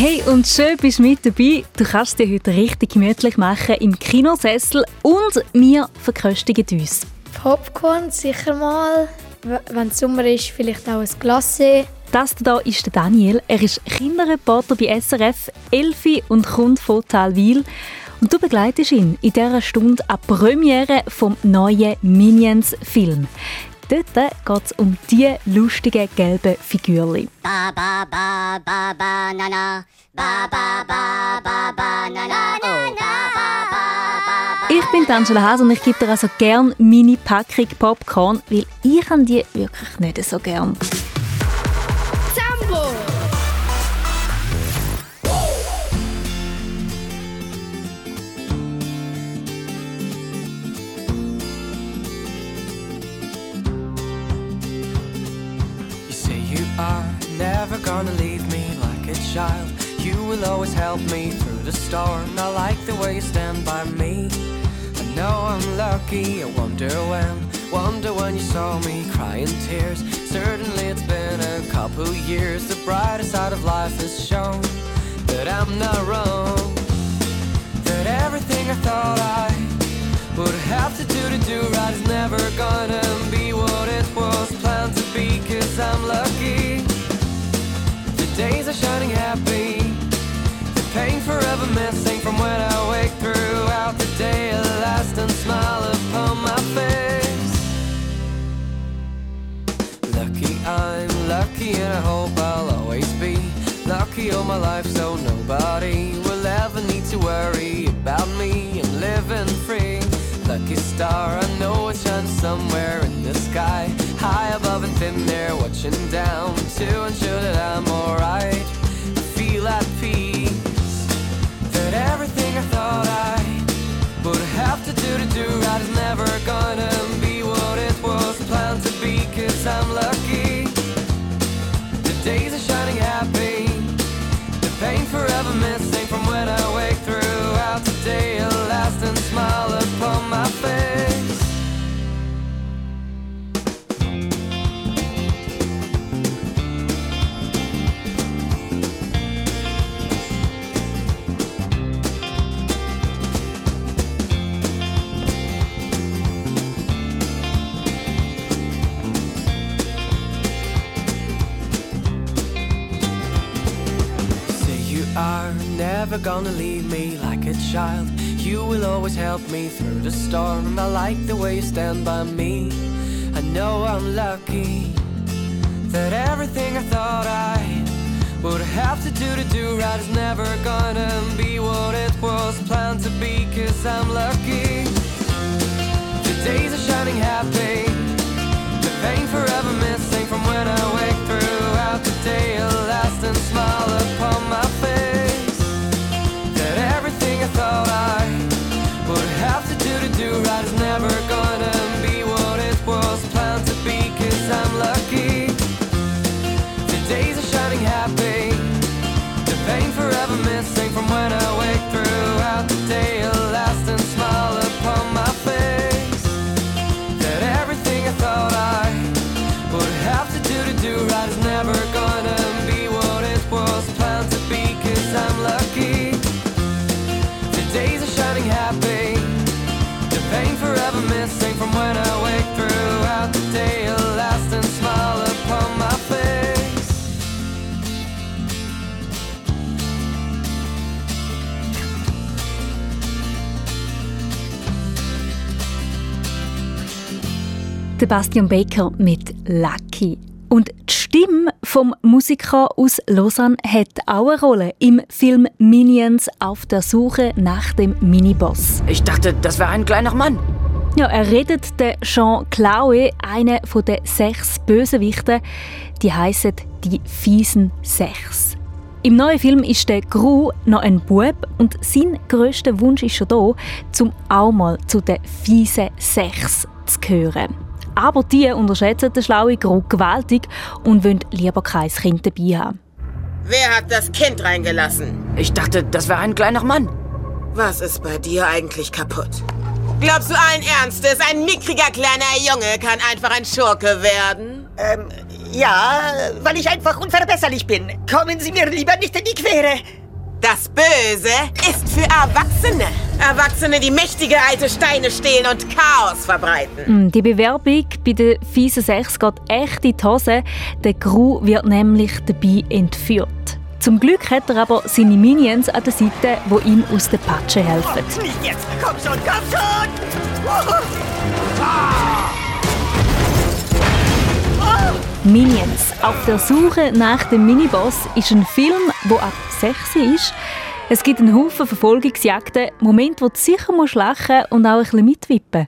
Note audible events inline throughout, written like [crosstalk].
Hey und schön bist du mit dabei. Du kannst dir heute richtig gemütlich machen im Kinosessel und wir verköstigen uns. Popcorn sicher mal. Wenn es Sommer ist, vielleicht auch ein Glasse. Das hier ist der Daniel. Er ist Kinderreporter bei SRF, Elfi und kommt von Talwil. Und du begleitest ihn in dieser Stunde an Premiere vom neuen Minions-Film. Dort geht es um die lustigen gelben Figürchen. Ba, ba, ba, ba, ba, na, na. Ba, ba, ba, ba, ba, na, na, na, na. Ich bin Angela Hase und ich gebe dir also gerne meine Packung Popcorn, weil ich an die wirklich nicht so gern. Never gonna leave me like a child. You will always help me through the storm. I like the way you stand by me. I know I'm lucky. I wonder when, wonder when you saw me crying tears. Certainly it's been a couple years. The brighter side of life has shown that I'm not wrong. That everything I thought I would have to do to do right is never gonna be what it was planned to be. Cause I'm lucky days are shining happy. The pain forever missing from when I wake throughout the day. A lasting smile upon my face. Lucky I'm lucky and I hope I'll always be lucky all my life so nobody will ever need to worry about me. I'm living free. Lucky star, I know it's shining somewhere in the sky. High above and thin there, watching down to ensure that I'm alright. Feel at peace. That everything I thought I would have to do to do right is never gonna be what it was planned to be. Cause I'm lucky. The days are shining happy. The pain forever missing from when I wake throughout the day. A lasting smile upon my face. Never gonna leave me like a child. You will always help me through the storm. I like the way you stand by me. I know I'm lucky that everything I thought I would have to do to do right is never gonna be what it was planned to be. Cause I'm lucky. The days are shining happy. The pain forever missing from when I wake throughout the day. A lasting smile upon my face. Thought I would have to do to do right is never gonna be what it was planned to be. Cause I'm lucky. The days are shining happy. The pain forever missing from when I Sebastian Baker mit Lucky. Und die Stimme vom Musiker aus Lausanne hat auch eine Rolle im Film Minions auf der Suche nach dem Miniboss. Ich dachte, das wäre ein kleiner Mann. Ja, er redet den Jean Claude, einer der sechs Bösewichten. Die heißen die fiesen Sechs. Im neuen Film ist der Gru noch ein Bub und sein größter Wunsch ist schon da, zum auch mal zu den fiesen Sechs zu gehören. Aber die unterschätzen den schlauen Grog gewaltig und wollen lieber kein Kind dabei haben. Wer hat das Kind reingelassen? Ich dachte, das wäre ein kleiner Mann. Was ist bei dir eigentlich kaputt? Glaubst du allen Ernstes, ein mickriger kleiner Junge kann einfach ein Schurke werden? Ähm, Ja, weil ich einfach unverbesserlich bin. Kommen Sie mir lieber nicht in die Quere. Das Böse ist für Erwachsene. Erwachsene, die mächtige alte Steine stehlen und Chaos verbreiten. Mm, Die Bewerbung bei der fiesen 6 geht echt in die Hose. Der Gru wird nämlich dabei entführt. Zum Glück hat er aber seine Minions an der Seite, die ihm aus der Patsche helfen. Nicht jetzt. Komm schon, komm schon. Minions. Auf der Suche nach dem Miniboss ist ein Film, wo ab 6 ist. Es gibt einen Haufen Verfolgungsjagden, Momente, wo du sicher musst lachen und auch ein bisschen mitwippen.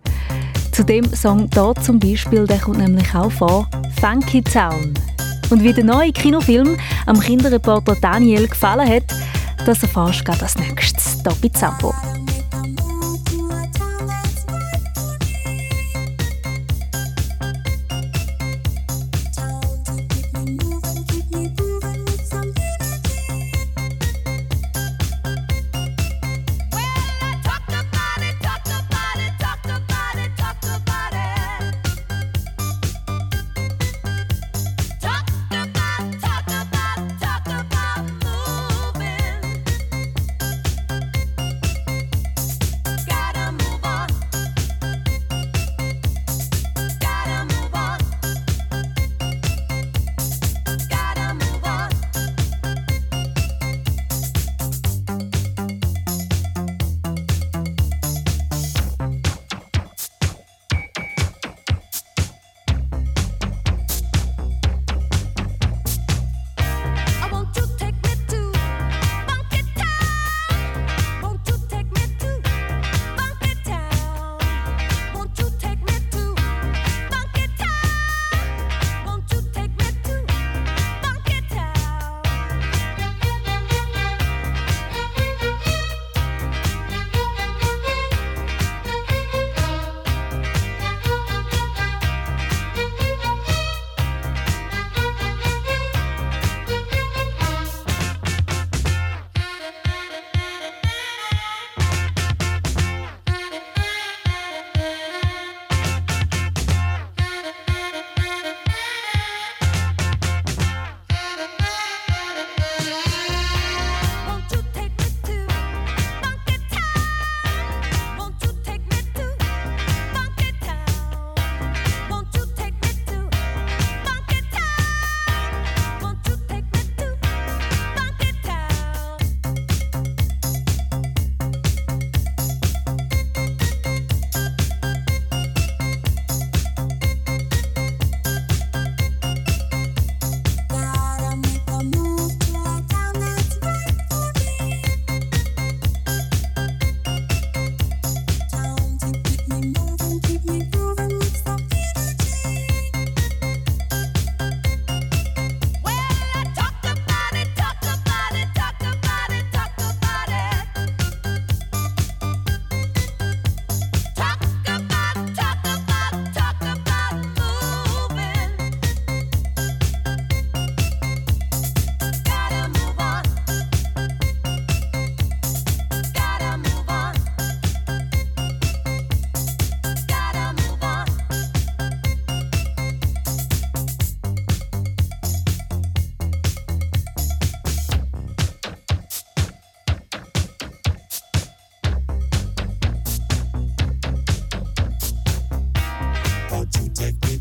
Zu dem Song hier zum Beispiel, der kommt nämlich auch vor, Funky Town. Und wie der neue Kinofilm am Kinderreporter Daniel gefallen hat, das erfährst du gerade als nächstes hier bei Zambo.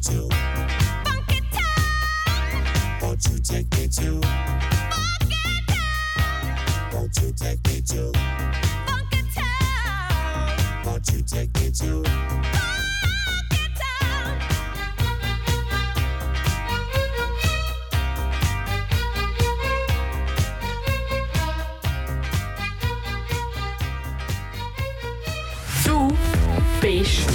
to? Funky. Won't you take me to? Funky. Won't you take me to? Funky. Won't you take me to? Funky town. Du bist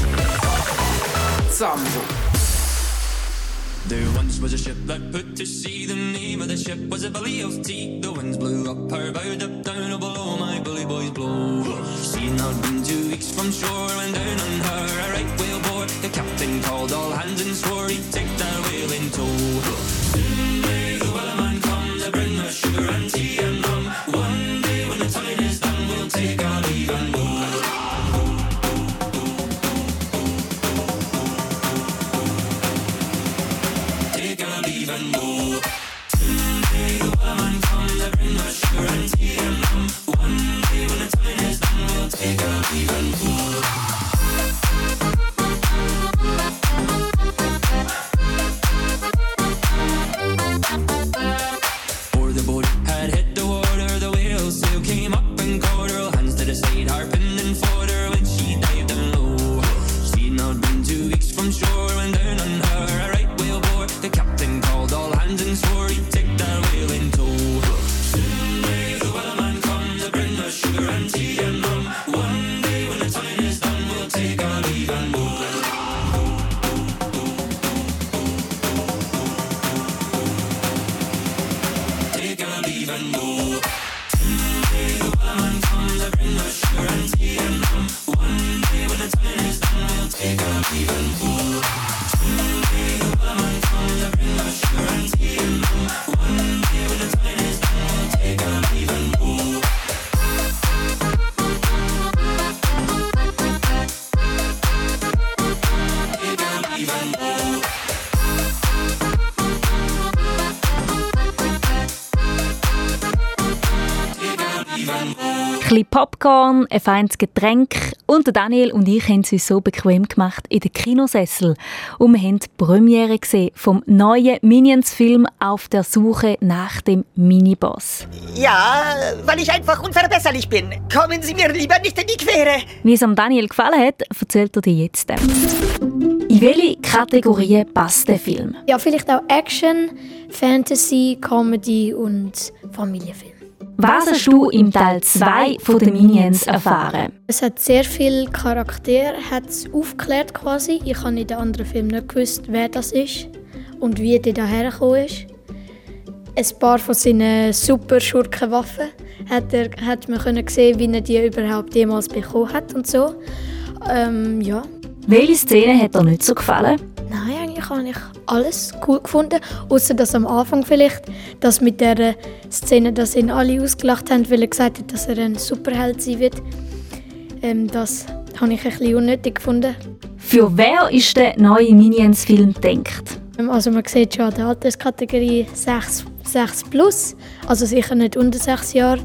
there once was a ship that put to sea. The name of the ship was a of Tea. The winds blew up her bow, bisschen Popcorn, ein feines Getränk und der Daniel und ich haben es uns so bequem gemacht in den Kinosessel. Und wir haben die Premiere gesehen vom neuen Minions-Film «Auf der Suche nach dem Miniboss». Ja, weil ich einfach unverbesserlich bin. Kommen Sie mir lieber nicht in die Quere. Wie es am Daniel gefallen hat, erzählt er dir jetzt. In welche Kategorien passt der Film? Ja, vielleicht auch Action, Fantasy, Comedy und Familienfilm. Was hast du im Teil 2 von den Minions erfahren? Es hat sehr viele Charaktere, hat es aufgeklärt quasi. Ich habe in den anderen Filmen nicht gewusst, wer das ist und wie der daher gekommen ist. Ein paar von seinen super Schurkenwaffen hat, er, hat man können sehen, wie er die überhaupt jemals bekommen hat und so. Ähm, ja. Welche Szene hat dir nicht so gefallen? Nein, eigentlich habe ich alles cool gefunden. Außer dass am Anfang vielleicht, dass mit der Szene, dass ihn alle ausgelacht haben, weil er gesagt hat, dass er ein Superheld sein wird. Ähm, das habe ich ein bisschen unnötig gefunden. Für wer ist der neue Minions-Film gedacht? Ähm, Also man sieht schon an der Alterskategorie 6, 6 plus, also sicher nicht unter 6 Jahre,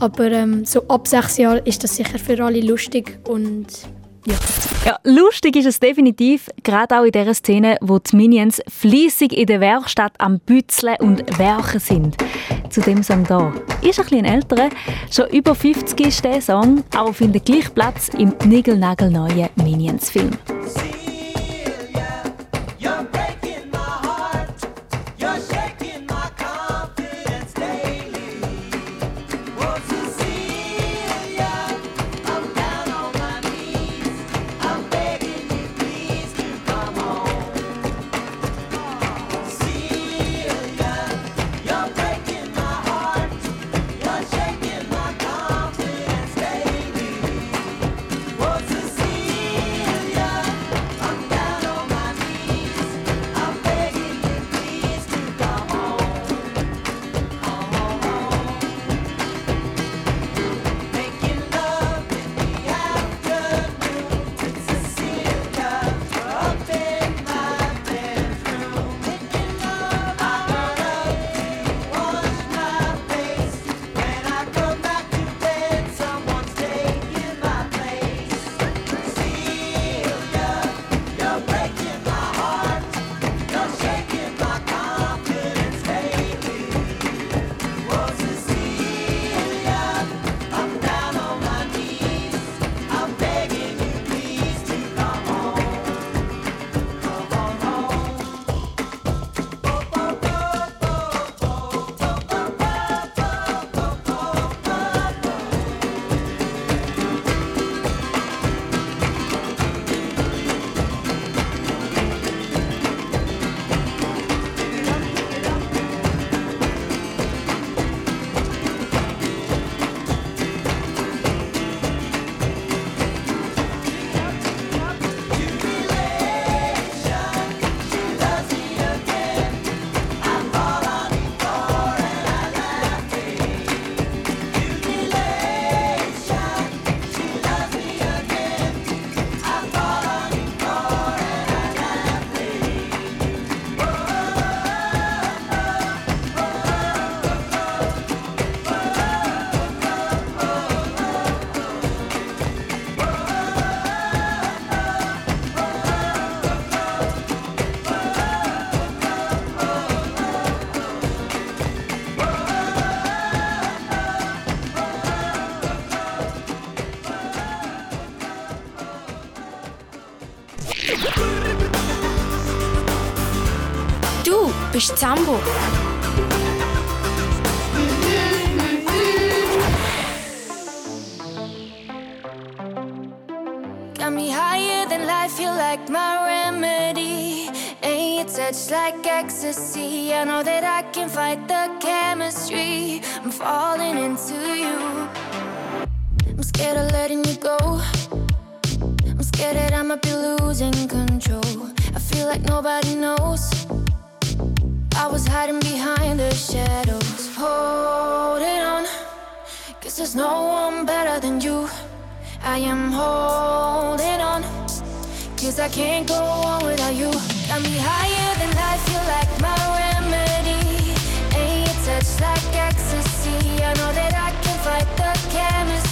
aber ähm, so ab 6 Jahren ist das sicher für alle lustig und ja. Ja, lustig ist es definitiv, gerade auch in der Szene, wo die Minions fließig in der Werkstatt am Bützeln und Werken sind. Zu dem Song da. Ist ein bisschen älterer, schon über 50 ist der Song, aber findet gleich Platz im niegelnagelneuen Minions-Film. Zambo. Got me higher than life, you like my remedy. And your touch like ecstasy. I know that I can fight the chemistry. I'm falling into you. I'm scared of letting you go. I'm Scared that I might be losing control. I feel like nobody knows. I was hiding behind the shadows, holding on. Cause there's no one better than you. I am holding on. Cause I can't go on without you. Got me higher than life, feel like my remedy. Ain't your touch like ecstasy. I know that I can fight the chemistry.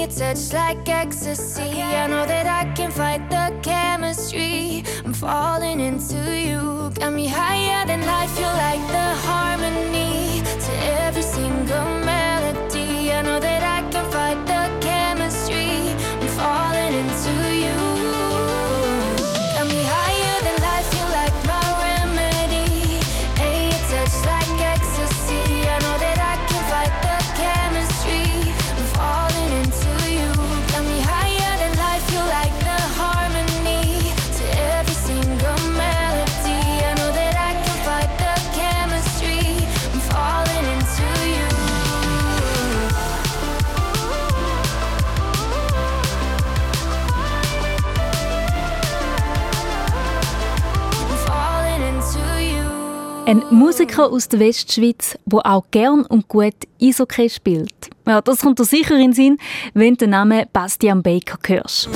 Ain't your touch like ecstasy. I know that I can fight the chemistry. I'm falling into you. Got me higher than life, you're like the harmony to every single Ein Musiker aus der Westschweiz, der auch gern und gut Eishockey spielt. Ja, das kommt dir sicher in den Sinn, wenn du den Namen Bastian Baker hörst.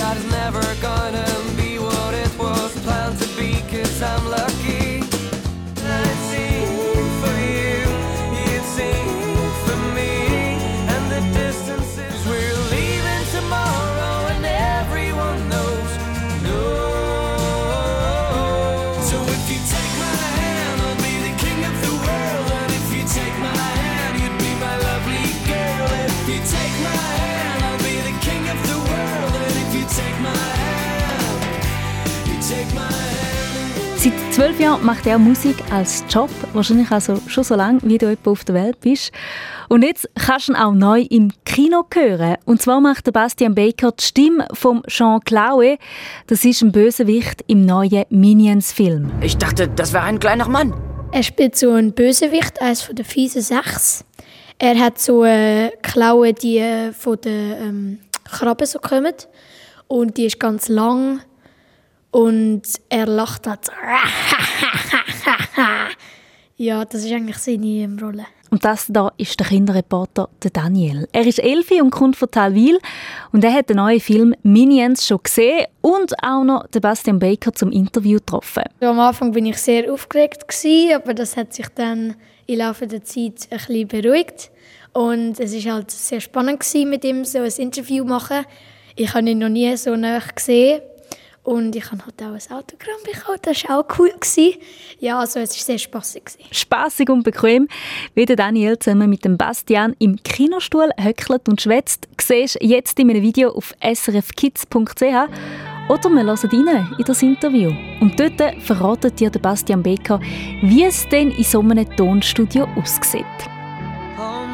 Zwölf Jahren macht er Musik als Job, wahrscheinlich also schon so lange, wie du etwa auf der Welt bist. Und jetzt kannst du ihn auch neu im Kino hören. Und zwar macht Bastian Baker die Stimme von Jean Claude. Das ist ein Bösewicht im neuen Minions-Film. Ich dachte, das wäre ein kleiner Mann. Er spielt so einen Bösewicht, eines von den fiesen Sechs. Er hat so eine Klaue, die äh, von den ähm, Krabben so kommen. Und die ist ganz lang. Und er lacht halt so. [laughs] ja, das ist eigentlich seine Rolle. Und das da ist der Kinderreporter der Daniel. Er ist Elfi und kommt von Talwil und er hat den neuen Film Minions schon gesehen und auch noch den Bastian Baker zum Interview getroffen. So, am Anfang bin ich sehr aufgeregt gewesen, aber das hat sich dann im Laufe der Zeit ein bisschen beruhigt und es ist halt sehr spannend gewesen, mit ihm so ein Interview zu machen. Ich habe ihn noch nie so nah gesehen und ich habe halt auch ein Autogramm bekommen. Das war auch cool gewesen. Ja, also es war sehr spaßig gewesen. Spassig und bequem, wie der Daniel zusammen mit dem Bastian im Kinostuhl höckelt und schwätzt, siehst du jetzt in einem Video auf srfkids.ch oder wir hören rein in das Interview. Und dort verratet dir der Bastian Becker, wie es denn in so einem Tonstudio aussieht. Hold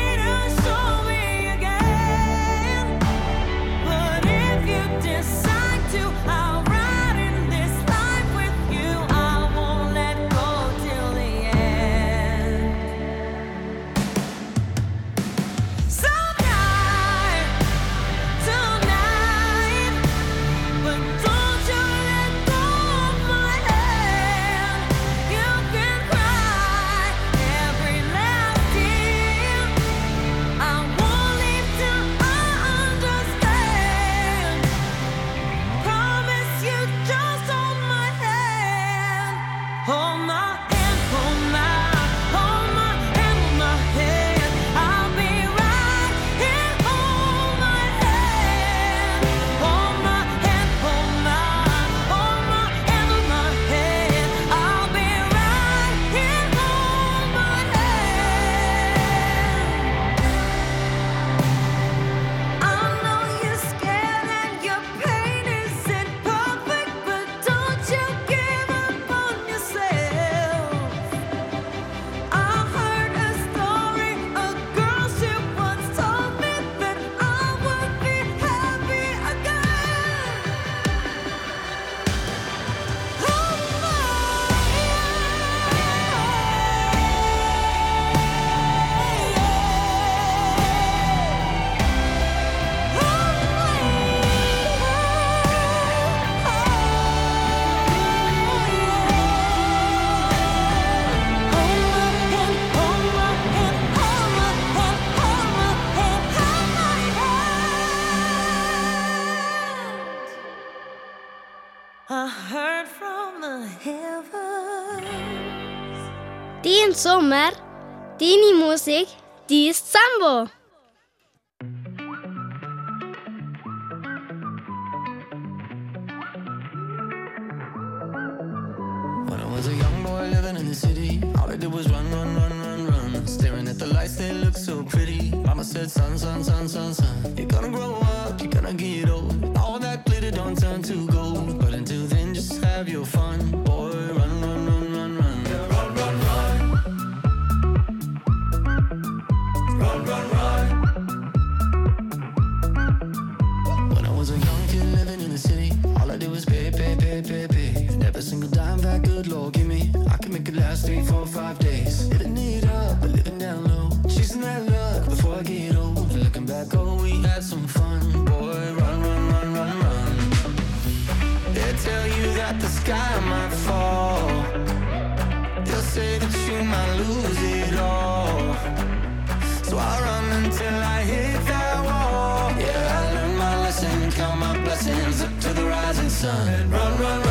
I heard from the heavens. Din sommer, din Musik, dies Sambo. When I was a young boy living in the city, all I did was run, run, run, run, run. Staring at the lights, they look so pretty. Mama said, son, son, son, son, son. You're gonna grow up, you're gonna get old. All that glitter don't turn to gold. Have your fun. Boy, run, run, run, run, run. Yeah, Run, run, run. Run, run, run. When I was a young kid living in the city, all I did was pay, pay, pay, pay, pay. And every single dime that good Lord give me, I can make it last three, four, five days. Living it up, but living down low. Chasing that luck before I get old. Looking back, oh, we had some fun. Boy, run, run, run, run, run. They tell you the sky might fall. They'll say that you might lose it all. So I run until I hit that wall. Yeah, I learned my lesson, count my blessings up to the rising sun. Run, run, run.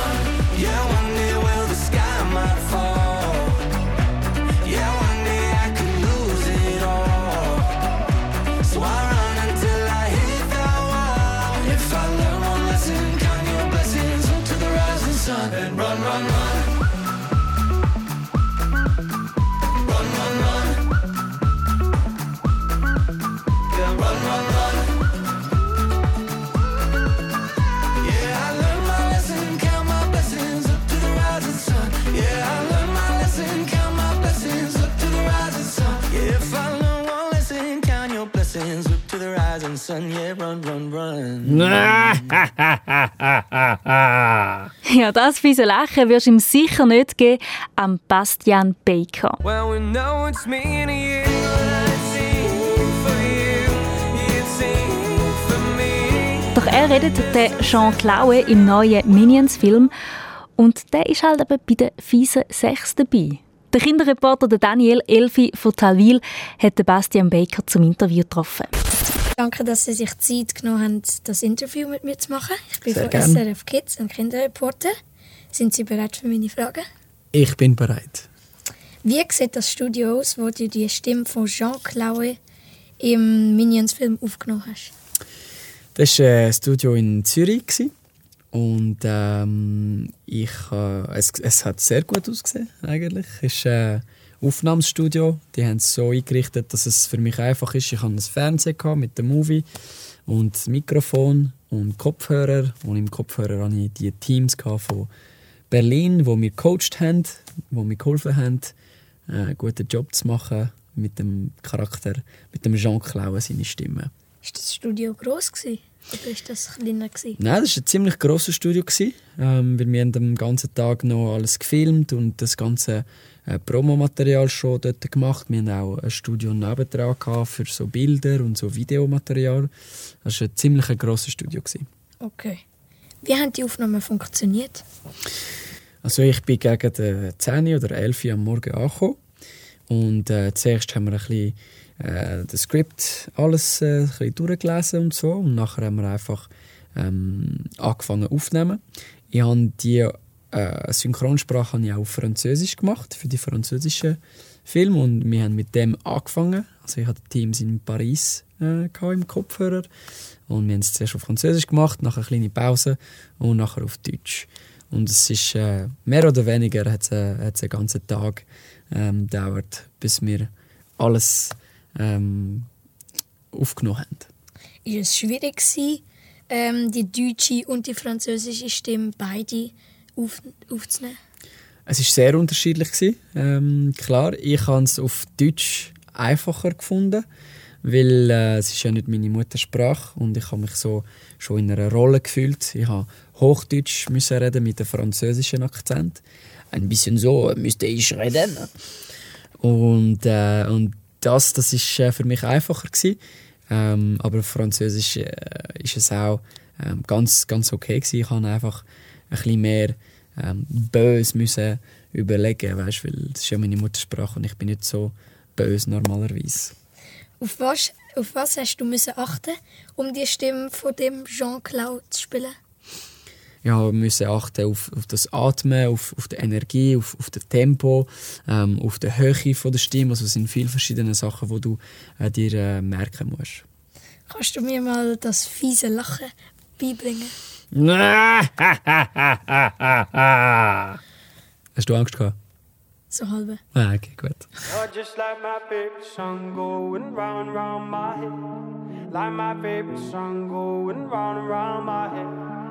Run, run, run. [laughs] Ja, das fiese Lachen wirst du ihm sicher nicht geben am Bastian Baker. Well, we know it's me and you. Doch er redet den Jean Claude im neuen Minions-Film und der ist halt eben bei den fiesen Sechs dabei. Der Kinderreporter der Daniel Elfi von Talwil hat den Bastian Baker zum Interview getroffen. Danke, dass Sie sich Zeit genommen haben, das Interview mit mir zu machen. Ich bin Sehr von gern. SRF Kids, ein Kinderreporter. Sind Sie bereit für meine Fragen? Ich bin bereit. Wie sieht das Studio aus, wo du die Stimme von Jean Claude im Minions-Film aufgenommen hast? Das war ein Studio in Zürich. Und ähm, ich, äh, es, es hat sehr gut ausgesehen, eigentlich. Es ist ein Aufnahmestudio. Die haben es so eingerichtet, dass es für mich einfach ist. Ich hatte ein Fernsehen gehabt mit dem Movie und das Mikrofon und Kopfhörer. Und im Kopfhörer hatte ich die Teams von Berlin, wo mir gecoacht haben, wo mir geholfen haben, äh, einen guten Job zu machen mit dem Charakter, mit dem Jean Claude, seine Stimme. Ist das Studio groß gewesen? Oder ist das kleiner gewesen? Nein, das war ein ziemlich grosses Studio. gewesen, Ähm, weil wir haben den ganzen Tag noch alles gefilmt und das ganze äh, Promomaterial schon dort gemacht. Wir hatten auch ein Studio nebendran für so Bilder und so Videomaterial. Das war ein ziemlich grosses Studio. Gewesen. Okay. Wie haben die Aufnahmen funktioniert? Also ich bin gegen die 10 oder 11 Uhr am Morgen angekommen. Und äh, zuerst haben wir ein bisschen äh, das Skript alles äh, ein durchgelesen und so. Und nachher haben wir einfach ähm, angefangen aufzunehmen. Ich habe die äh, Synchronsprache habe ich auch auf Französisch gemacht, für die französischen Filme. Und wir haben mit dem angefangen. Also ich hatte Teams in Paris äh, im Kopfhörer. Und wir haben es zuerst auf Französisch gemacht, nachher eine kleine Pause und nachher auf Deutsch. Und es ist äh, mehr oder weniger hat's, äh, hat's einen ganzen Tag ähm, gedauert, bis wir alles ähm, aufgenommen haben. Ist es schwierig gewesen, ähm, die deutsche und die französische Stimme beide auf, aufzunehmen? Es ist sehr unterschiedlich gewesen. Ähm, klar, ich habe es auf Deutsch einfacher gefunden, weil äh, es ist ja nicht meine Muttersprache und ich habe mich so schon in einer Rolle gefühlt. Ich habe Hochdeutsch müssen reden mit einem französischen Akzent. Ein bisschen so müsste ich reden. Und, äh, und das, das ist äh, für mich einfacher gewesen. Ähm, aber Französisch äh, ist es auch ähm, ganz, ganz okay gewesen. Ich habe einfach ein bisschen mehr ähm, böse müssen überlegen, weißt, weil das ist ja meine Muttersprache und ich bin nicht so böse normalerweise. Auf was, auf was hast du müssen achten, um die Stimme von dem Jean-Claude zu spielen? Ja, wir müssen achten auf, auf das Atmen, auf, auf die Energie, auf, auf das Tempo, ähm, auf die Höhe von der Stimme. Also es sind viele verschiedene Sachen, die du äh, dir äh, merken musst. Kannst du mir mal das fiese Lachen beibringen? [laughs] Hast du Angst gehabt? So halbe. Ah, okay, gut. You're just like my favorite song going round round my head. Like my favorite song going round round my head.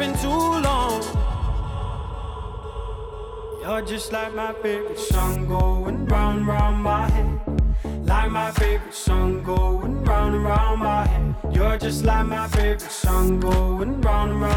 Been too long. You're just like my favorite song going round, round my head. Like my favorite song going round round my head. You're just like my favorite song going round and round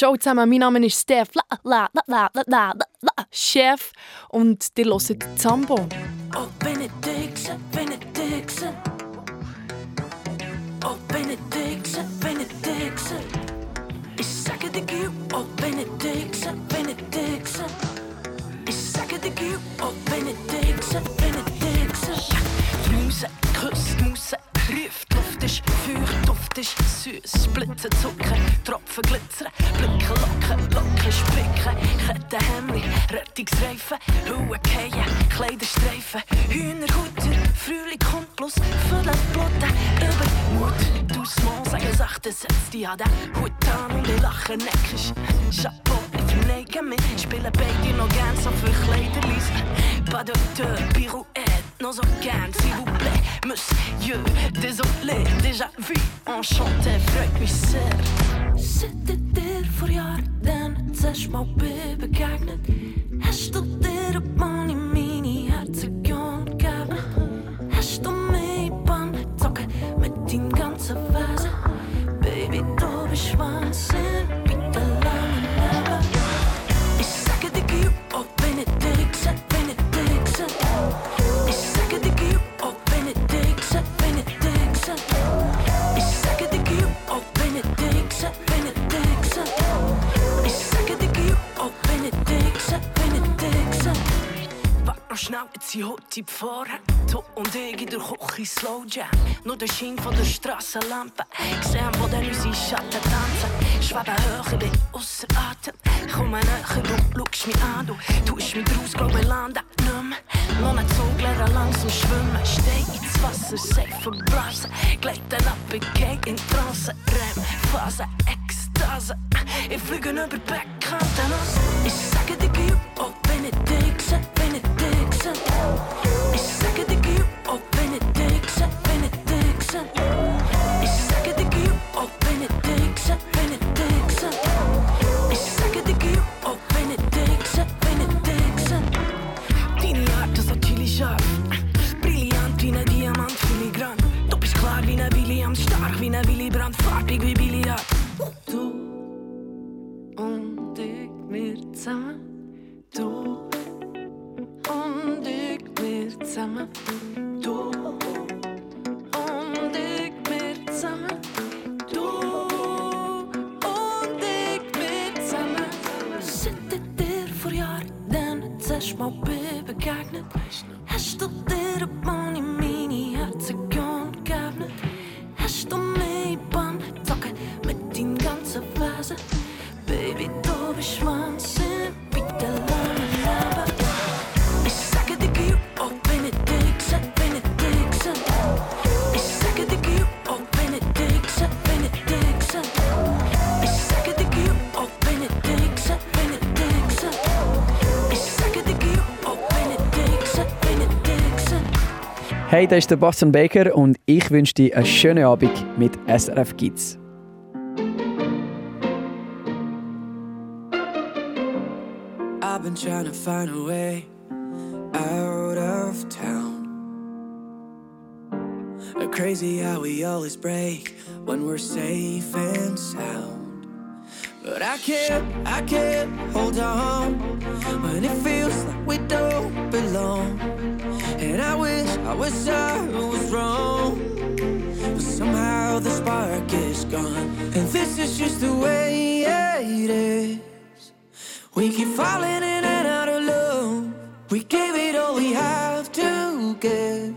ciao zusammen, mein Name ist Steph, la, la, la, Chef und ihr hört Zambo. Oh, Benediction, Benediction. Oh, Benediction, Benediction. Ich sage dir Gib, oh, Benediction, Benediction. Ich sage dir Gib, oh, Benediction, Benediction. Die Muse küsst Muse, ruft, Luft ist feucht, Duft ist süß, Blitze zucken, Tropfen glitzern, Kettenhemmli, Rettungsreifen, Hülle fallen, Kleiderstreifen, Hühnerhutter, Frühling kommt plus Viertel Bluten, Übermut, du Small, sagen Sachen, setz dich an den Hut an und ich lache neckisch, Chapeau, ich verneige mich, spiele beide noch gern so für Kleiderlis, Pas de deux, pirouette, non so gern, s'il vous plaît, Monsieur, désolé, déjà vu, enchanté, freut mich sehr. Sitte dir vor Jahren zuerst mal begegnet, hast du dir ein Mann sind heute Vorhänge. Du und ich in der Küche Slow Jam. Nur der Schein von der Strassenlampe. Sehen, wo dann unsere Schatten tanzen. Schweben höher, bin ausser Atem. Komm näher, du schaust mich an. Du tust mich draus, glaub ich lande nicht. Noch nicht so lernen, langsam schwimmen. Steh ins Wasser, safe verblasen. Gleiten ab, ich geh in Trance. Rem, Phase, Ekstase. Ich fliege über Backkanten aus. Ich sage dir, oh Benediction. Ich sage dir, gib, oh Hey, das ist der Boston Baker und ich wünsche dir einen schönen Abend mit SRF Kids. I've been trying to find a way out of town. Crazy how we always break when we're safe and sound. But I can't, I can't hold on when it feels like we don't belong. And I wish, I wish I was wrong. But somehow the spark is gone. And this is just the way it is. We keep falling in and out of love. We gave it all we have to give.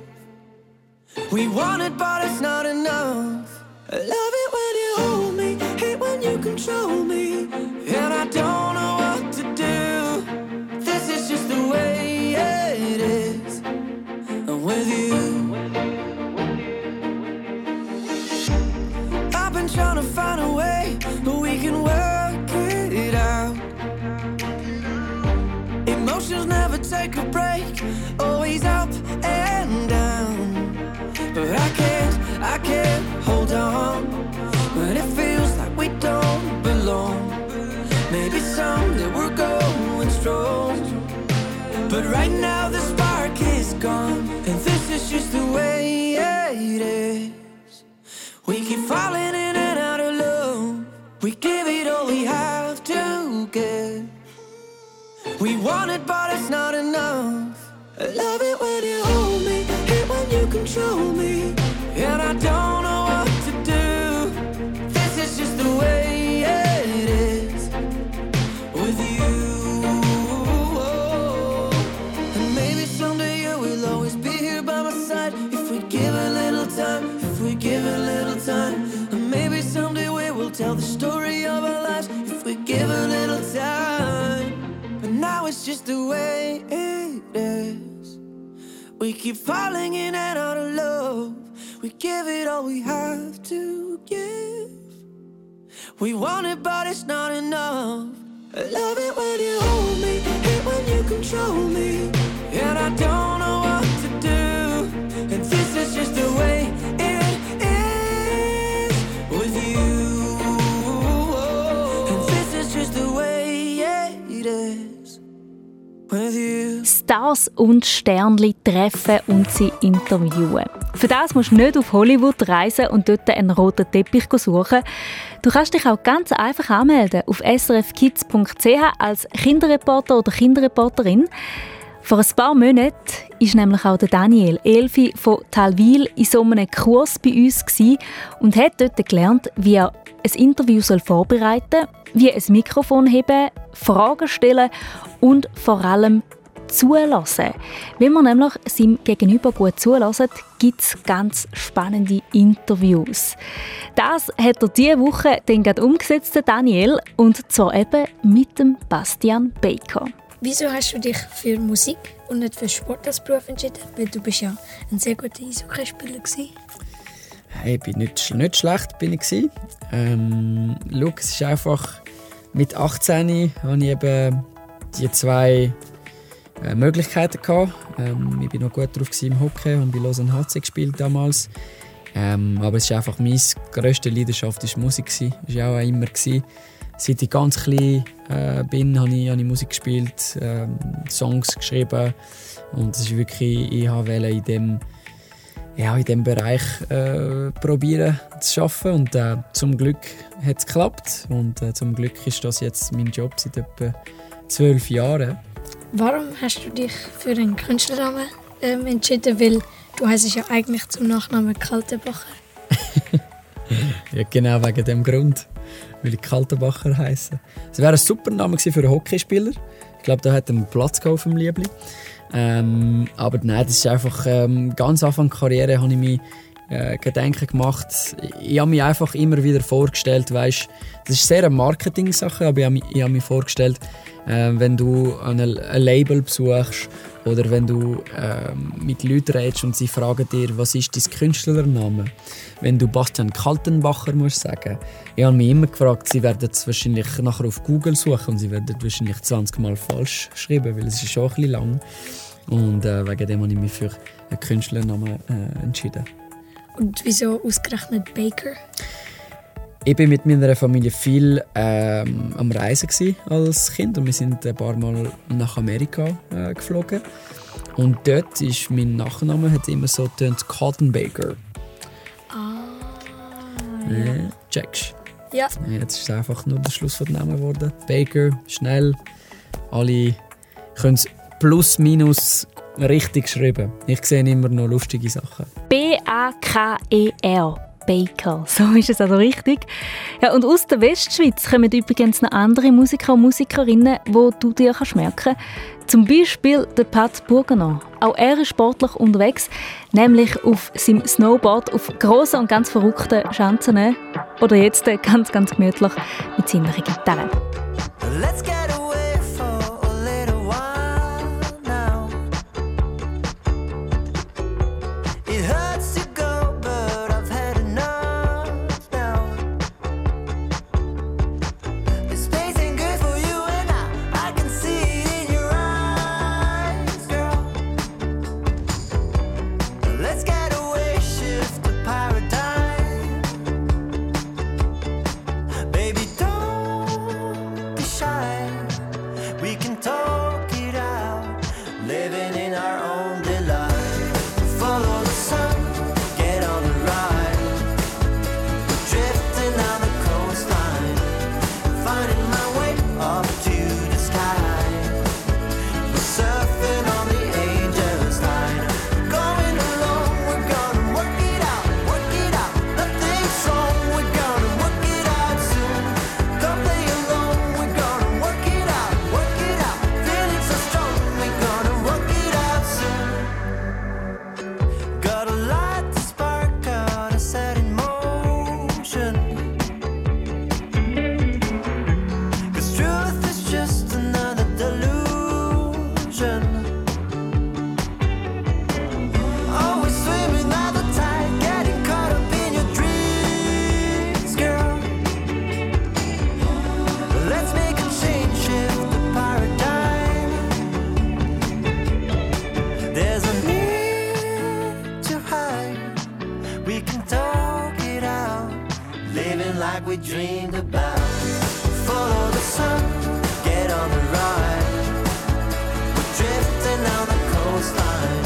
We want it, but it's not enough. I love it when you hold me, hate when you control me. And I don't. Never take a break, always up and down. But I can't, I can't hold on when it feels like we don't belong. Maybe someday we're going strong. But right now the spark is gone, and this is just the way it is. We keep falling in and out of love. We give it all we have. We want it, but it's not enough. I love it when you hold me, hate when you control me. And I don't know what to do. This is just the way just the way it is. We keep falling in and out of love. We give it all we have to give. We want it, but it's not enough. I love it when you hold me, hate when you control me. And I don't know what to do. And this is just the way Stars und Sternli treffen und sie interviewen. Für das musst du nicht auf Hollywood reisen und dort einen roten Teppich suchen. Du kannst dich auch ganz einfach anmelden auf srfkids.ch als Kinderreporter oder Kinderreporterin. Vor ein paar Monaten war nämlich auch der Daniel Elfi von Talwil in so einem Kurs bei uns und hat dort gelernt, wie er ein Interview soll vorbereiten soll, wie ein Mikrofon heben, Fragen stellen und vor allem zulassen. Wenn man nämlich seinem Gegenüber gut zulässt, gibt es ganz spannende Interviews. Das hat er diese Woche dann gerade umgesetzt, Daniel, und zwar eben mit dem Bastian Baker. Wieso hast du dich für Musik und nicht für Sport als Beruf entschieden? Weil du bist ja ein sehr guter Eishockeyspieler gewesen. Hey, bin nicht, nicht schlecht bin ich. Ähm, schau, es ist einfach mit 18 hatte ich eben die zwei äh, Möglichkeiten gehabt. Ähm, ich bin noch gut drauf im Hockey und bei Lausanne HC gespielt damals. Ähm, aber es ist einfach meine grösste Leidenschaft ist Musik gsi. Ist auch immer gsi. Seit ich ganz klein äh, bin, habe ich, habe ich Musik gespielt, ähm, Songs geschrieben und es ist wirklich, ich wollte in dem ja, in diesem Bereich äh, probieren zu arbeiten. Und äh, zum Glück hat es geklappt. Und äh, zum Glück ist das jetzt mein Job seit etwa zwölf Jahren. Warum hast du dich für einen Künstlernamen ähm, entschieden? Weil du heißt ja eigentlich zum Nachnamen Kaltenbacher. [laughs] Ja, genau wegen dem Grund. Weil ich Kaltenbacher heiße. Es wäre ein super Name für einen Hockeyspieler. Ich glaube, da hat einen Platz auf dem Liebling. Ähm, aber nein, das ist einfach ähm, ganz Anfang der Karriere habe ich mir äh, Gedanken gemacht. Ich habe mich einfach immer wieder vorgestellt, weißt, das ist sehr eine Marketing-Sache, aber ich habe mich, ich habe mich vorgestellt, äh, wenn du ein, ein Label besuchst oder wenn du ähm, mit Leuten redest und sie fragen dir, was ist dein Künstlername? Wenn du Bastian Kaltenbacher musst sagen. Ich habe mich immer gefragt, sie werden es wahrscheinlich nachher auf Google suchen und sie werden wahrscheinlich 20 Mal falsch schreiben, weil es ist schon ein bisschen lang. Und äh, wegen dem habe ich mich für einen Künstlernamen äh, entschieden. Und wieso ausgerechnet Baker? Ich bin mit meiner Familie viel ähm, am Reisen als Kind und wir sind ein paar Mal nach Amerika äh, geflogen. Und dort ist mein Nachname hat immer so tönt Cotton Baker. Ja. Checkst. Ja. Jetzt ist es einfach nur der Schluss von Namen geworden. Baker, schnell. Alle können es plus minus richtig geschrieben. Ich sehe immer noch lustige Sachen. B-A-K-E-R. Baker. [laughs] So ist es also richtig. Ja, und aus der Westschweiz kommen übrigens noch andere Musiker und Musikerinnen, wo du dir kannst merken Zum Beispiel der Pat Burgener. Auch er ist sportlich unterwegs, nämlich auf seinem Snowboard auf grossen und ganz verrückten Schanzen. Oder jetzt ganz, ganz gemütlich mit seiner Gitarre. Let's get like we dreamed about. Follow the sun, get on the ride. We're drifting on the coastline.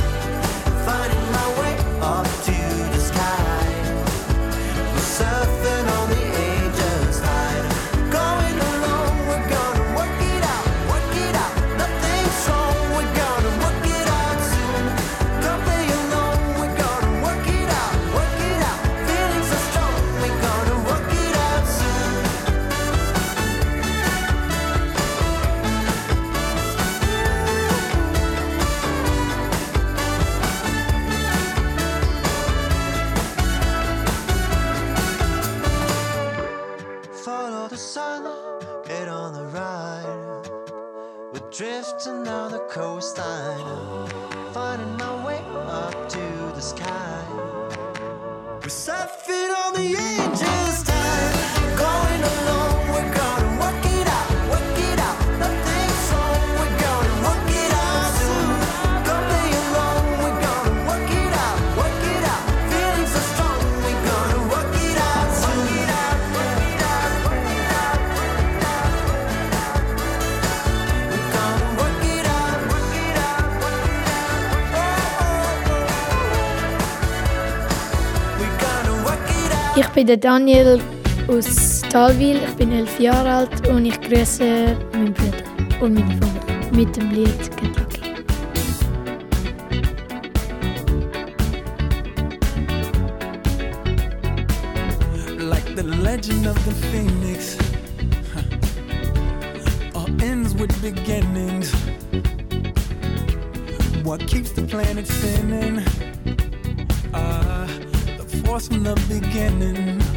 bin der Daniel aus Talwil, ich bin elf Jahre alt und ich grüße meinen Bruder und meine Familie mit dem Lied Kentucky. Like the legend of the phoenix. All ends with beginnings What keeps the planet spinning uh, from the beginning.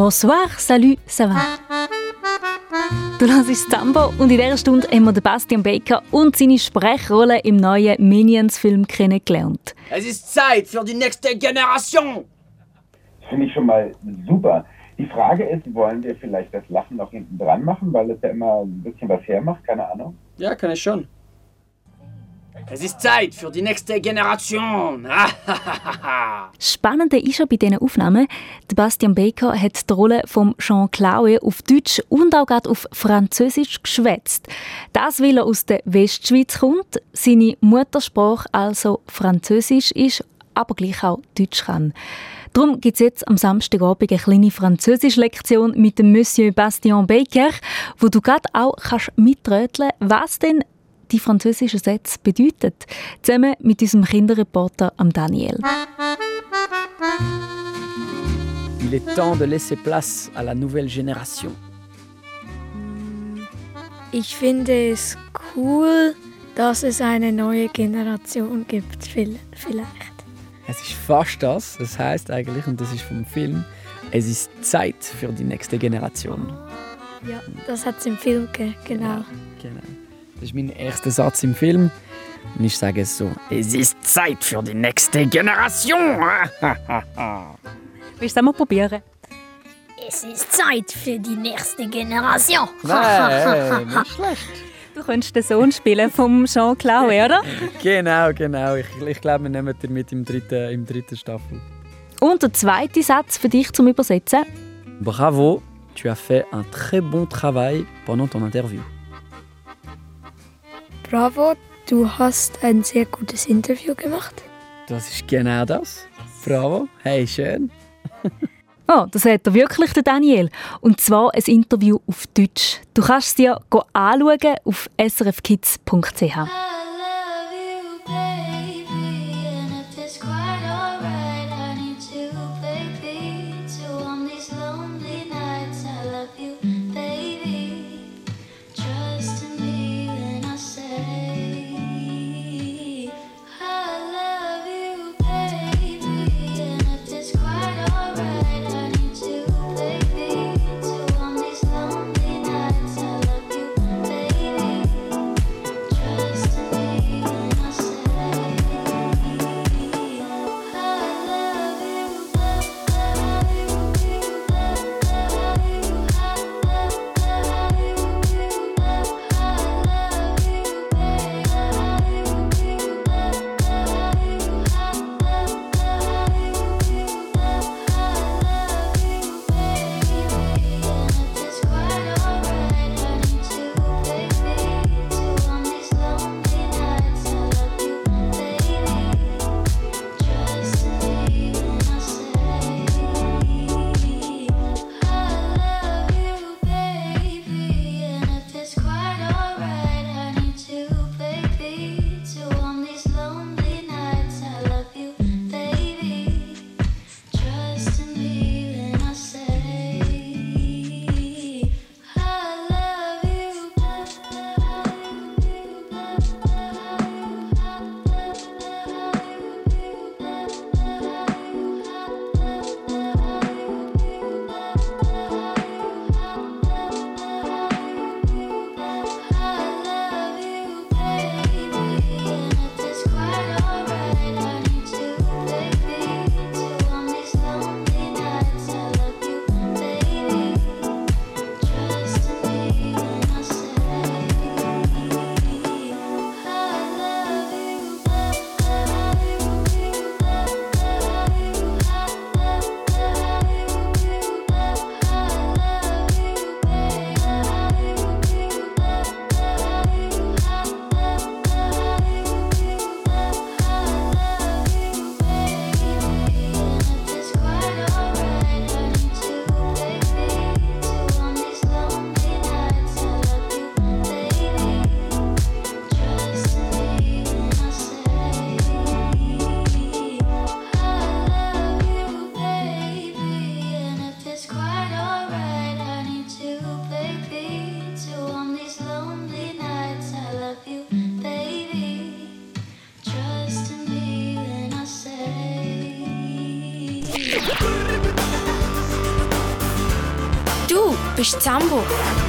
Bonsoir, salut, ça va? Du hörst Tambo und in dieser Stunde haben wir Bastian Baker und seine Sprechrolle im neuen Minions-Film kennengelernt. Es ist Zeit für die nächste Generation. Finde ich schon mal super. Die Frage ist, wollen wir vielleicht das Lachen noch hinten dran machen, weil es ja immer ein bisschen was hermacht, keine Ahnung. Ja, kann ich schon. Es ist Zeit für die nächste Generation. [laughs] Spannende ist ja bei diesen Aufnahmen, der Bastian Baker hat die Rolle von Jean Claude auf Deutsch und auch gerade auf Französisch geschwätzt. Das, weil er aus der Westschweiz kommt, seine Muttersprache also Französisch ist, aber gleich auch Deutsch kann. Darum gibt es jetzt am Samstagabend eine kleine Französisch-Lektion mit dem Monsieur Bastien Baker, wo du gerade auch kannst mitröteln was denn die französischen Sätze bedeuten. Zusammen mit unserem Kinderreporter am Daniel. Il est temps de laisser place à la nouvelle génération. Ich finde es cool, dass es eine neue Generation gibt, vielleicht. Es ist fast das. Das heißt eigentlich, und das ist vom Film, es ist Zeit für die nächste Generation. Ja, das hat es im Film gegeben, genau. Genau. Das ist mein erster Satz im Film. Und ich sage es so: Es ist Zeit für die nächste Generation. [laughs] Willst du es mal probieren? Es ist Zeit für die nächste Generation. [laughs] Nein, nicht [laughs] schlecht. Du könntest den Sohn spielen vom Jean Claude, oder? Genau, genau. Ich, ich glaube, wir nehmen den mit im dritten, im dritten Staffel. Und der zweite Satz für dich zum Übersetzen. Bravo, tu as fait un très bon travail pendant ton interview. Bravo, du hast ein sehr gutes Interview gemacht. Das ist genau das. Bravo. Hey, schön. Oh, [laughs] das hat er wirklich, der Daniel. Und zwar ein Interview auf Deutsch. Du kannst es dir go anschauen auf srfkids.ch. Du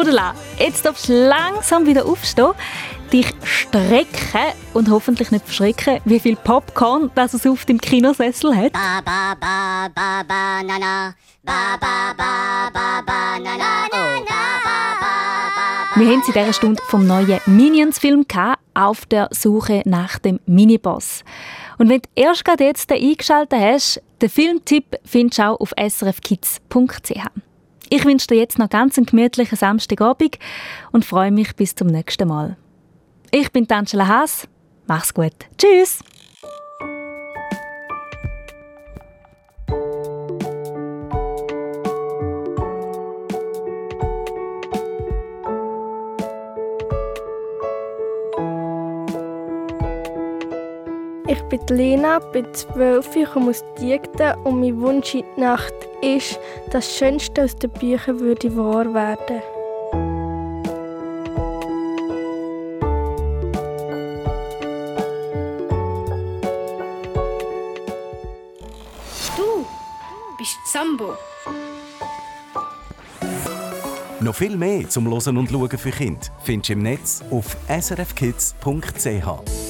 So, Dela, jetzt darfst du langsam wieder aufstehen, dich strecken und hoffentlich nicht verschrecken, wie viel Popcorn das es auf dem Kinosessel hat. Ba ba ba ba. Ba ba ba. Wir haben es in dieser Stunde vom neuen Minions-Film auf der Suche nach dem Miniboss. Und wenn du erst gerade jetzt eingeschaltet hast, den Filmtipp findest du auch auf srfkids.ch. Ich wünsche dir jetzt noch ganz einen gemütlichen Samstagabend und freue mich bis zum nächsten Mal. Ich bin Angela Haas. Mach's gut. Tschüss. Bin Lena, bin 12, ich komme aus Diegden und mein Wunsch in die Nacht ist, dass das Schönste aus den Büchern würde wahr werden. Du bist Sambo. Noch viel mehr zum Losen und Schauen für Kinder findest du im Netz auf srfkids.ch.